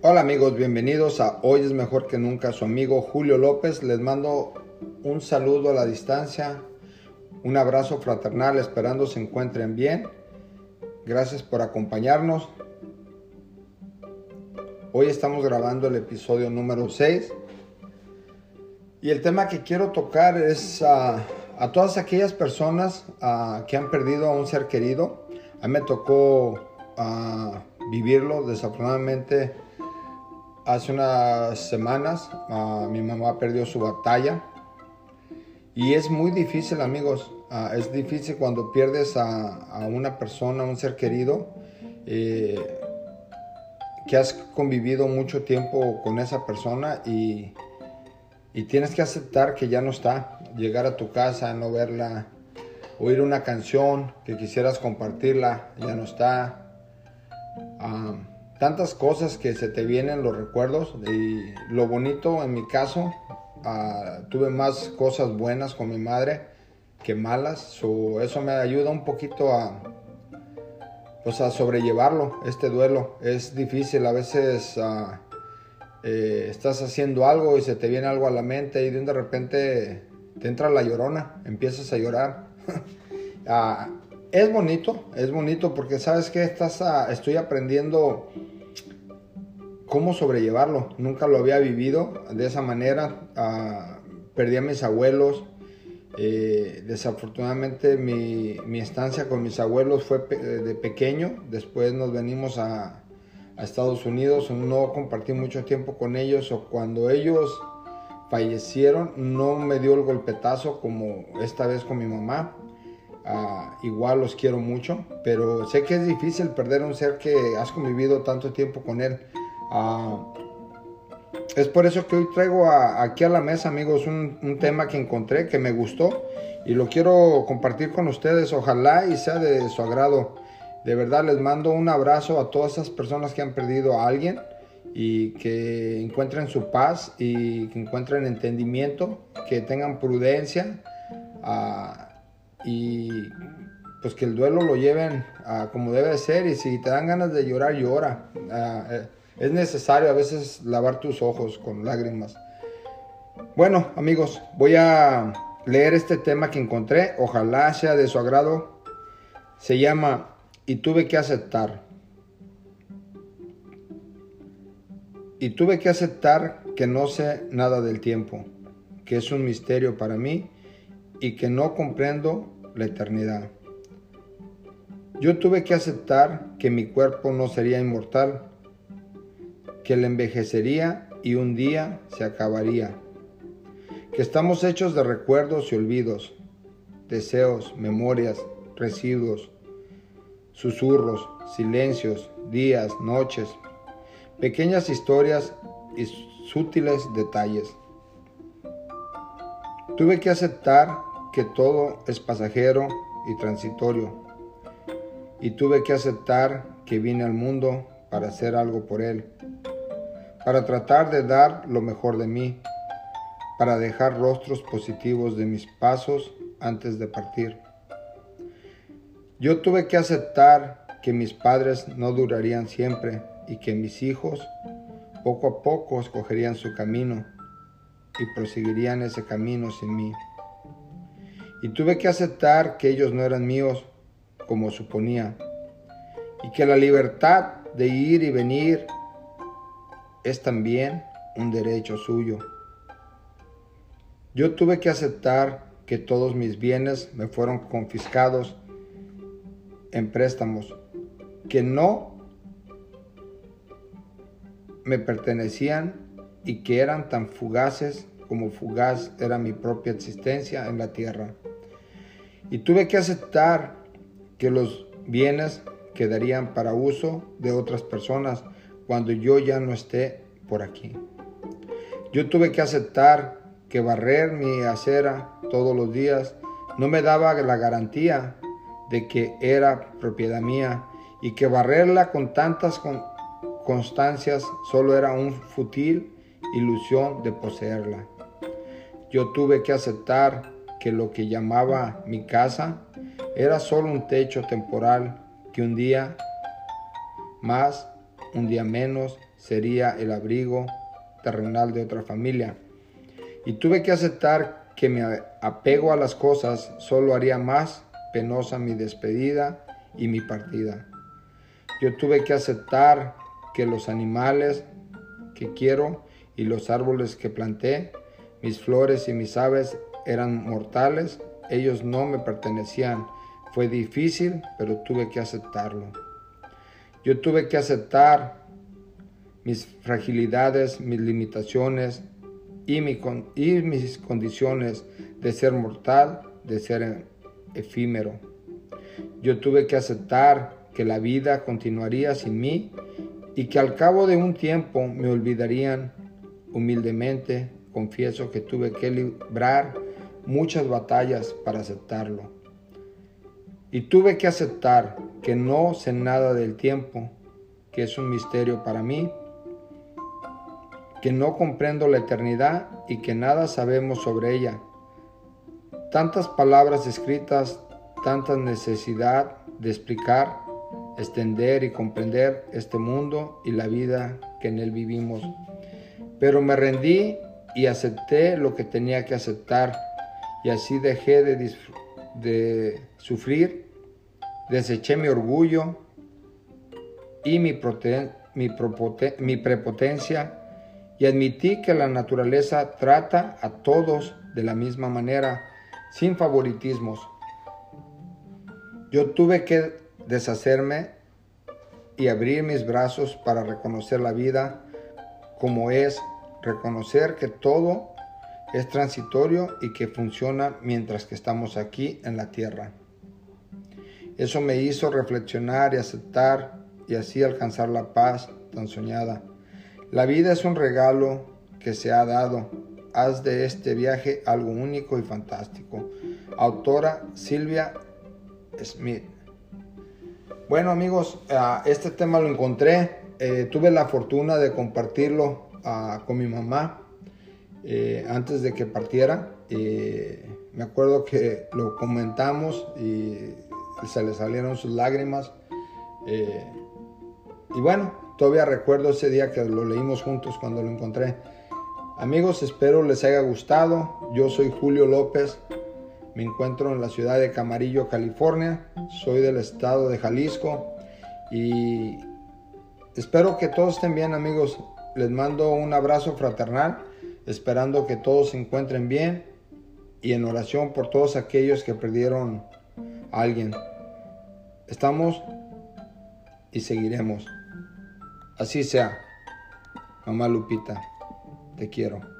Hola amigos, bienvenidos a Hoy es mejor que nunca. Su amigo Julio López les mando un saludo a la distancia, un abrazo fraternal, esperando se encuentren bien. Gracias por acompañarnos. Hoy estamos grabando el episodio número 6 y el tema que quiero tocar es a todas aquellas personas que han perdido a un ser querido. A mí me tocó vivirlo, desafortunadamente hace unas semanas mi mamá perdió su batalla. Y es muy difícil amigos, ah, es difícil cuando pierdes a, una persona, un ser querido, eh, que has convivido mucho tiempo con esa persona y, y tienes que aceptar que ya no está, llegar a tu casa, no verla, oír una canción que quisieras compartirla, ya no está. Ah, tantas cosas que se te vienen los recuerdos y lo bonito en mi caso, ah, tuve más cosas buenas con mi madre que malas, eso me ayuda un poquito a, pues a sobrellevarlo, este duelo. Es difícil, a veces ah, eh, estás haciendo algo y se te viene algo a la mente y de repente te entra la llorona, empiezas a llorar. Ah, es bonito, es bonito porque sabes que estás estoy aprendiendo cómo sobrellevarlo. Nunca lo había vivido de esa manera. Ah, perdí a mis abuelos. Eh, desafortunadamente mi, estancia con mis abuelos fue de pequeño. Después nos venimos a, a, Estados Unidos. No compartí mucho tiempo con ellos. O cuando ellos fallecieron no me dio el golpetazo como esta vez con mi mamá. Ah, igual los quiero mucho, pero sé que es difícil perder a un ser que has convivido tanto tiempo con él. Ah, es por eso que hoy traigo aquí a la mesa, amigos, un, tema que encontré que me gustó y lo quiero compartir con ustedes. Ojalá y sea de su agrado. De verdad les mando un abrazo a todas esas personas que han perdido a alguien y que encuentren su paz y que encuentren entendimiento, que tengan prudencia ah, y pues que el duelo lo lleven como debe ser y si te dan ganas de llorar, llora. Ah, eh, es necesario a veces lavar tus ojos con lágrimas. Bueno, amigos, voy a leer este tema que encontré. Ojalá sea de su agrado. Se llama Y tuve que aceptar. Y tuve que aceptar que no sé nada del tiempo, que es un misterio para mí y que no comprendo la eternidad. Yo tuve que aceptar que mi cuerpo no sería inmortal que le envejecería y un día se acabaría, que estamos hechos de recuerdos y olvidos, deseos, memorias, residuos, susurros, silencios, días, noches, pequeñas historias y sutiles detalles. Tuve que aceptar que todo es pasajero y transitorio, y tuve que aceptar que vine al mundo para hacer algo por él para tratar de dar lo mejor de mí, para dejar rostros positivos de mis pasos antes de partir. Yo tuve que aceptar que mis padres no durarían siempre y que mis hijos poco a poco escogerían su camino y proseguirían ese camino sin mí. Y tuve que aceptar que ellos no eran míos como suponía y que la libertad de ir y venir es también un derecho suyo. Yo tuve que aceptar que todos mis bienes me fueron confiscados en préstamos que no me pertenecían y que eran tan fugaces como fugaz era mi propia existencia en la tierra. Y tuve que aceptar que los bienes quedarían para uso de otras personas cuando yo ya no esté por aquí. Yo tuve que aceptar que barrer mi acera todos los días no me daba la garantía de que era propiedad mía y que barrerla con tantas constancias solo era un fútil ilusión de poseerla. Yo tuve que aceptar que lo que llamaba mi casa era solo un techo temporal que un día más un día menos sería el abrigo terrenal de otra familia. Y tuve que aceptar que mi apego a las cosas solo haría más penosa mi despedida y mi partida. Yo tuve que aceptar que los animales que quiero y los árboles que planté, mis flores y mis aves eran mortales, ellos no me pertenecían. Fue difícil, pero tuve que aceptarlo. Yo tuve que aceptar mis fragilidades, mis limitaciones y, mis condiciones de ser mortal, de ser efímero. Yo tuve que aceptar que la vida continuaría sin mí y que al cabo de un tiempo me olvidarían humildemente. Confieso que tuve que librar muchas batallas para aceptarlo. Y tuve que aceptar que no sé nada del tiempo, que es un misterio para mí, que no comprendo la eternidad y que nada sabemos sobre ella. Tantas palabras escritas, tanta necesidad de explicar, extender y comprender este mundo y la vida que en él vivimos. Pero me rendí y acepté lo que tenía que aceptar y así dejé de, sufrir, deseché mi orgullo y mi, mi prepotencia y admití que la naturaleza trata a todos de la misma manera, sin favoritismos. Yo tuve que deshacerme y abrir mis brazos para reconocer la vida como es, reconocer que todo es transitorio y que funciona mientras que estamos aquí en la tierra. Eso me hizo reflexionar y aceptar y así alcanzar la paz tan soñada. La vida es un regalo que se ha dado. Haz de este viaje algo único y fantástico. Autora Silvia Smith. Bueno amigos, ah, este tema lo encontré. Eh, tuve la fortuna de compartirlo ah, con mi mamá eh, antes de que partiera. me acuerdo que lo comentamos y se le salieron sus lágrimas. Eh, y bueno, todavía recuerdo ese día que lo leímos juntos cuando lo encontré. Amigos, espero les haya gustado. Yo soy Julio López. Me encuentro en la ciudad de Camarillo, California. Soy del estado de Jalisco. Y espero que todos estén bien, amigos. Les mando un abrazo fraternal esperando que todos se encuentren bien y en oración por todos aquellos que perdieron a alguien. Estamos y seguiremos. Así sea. Mamá Lupita, te quiero.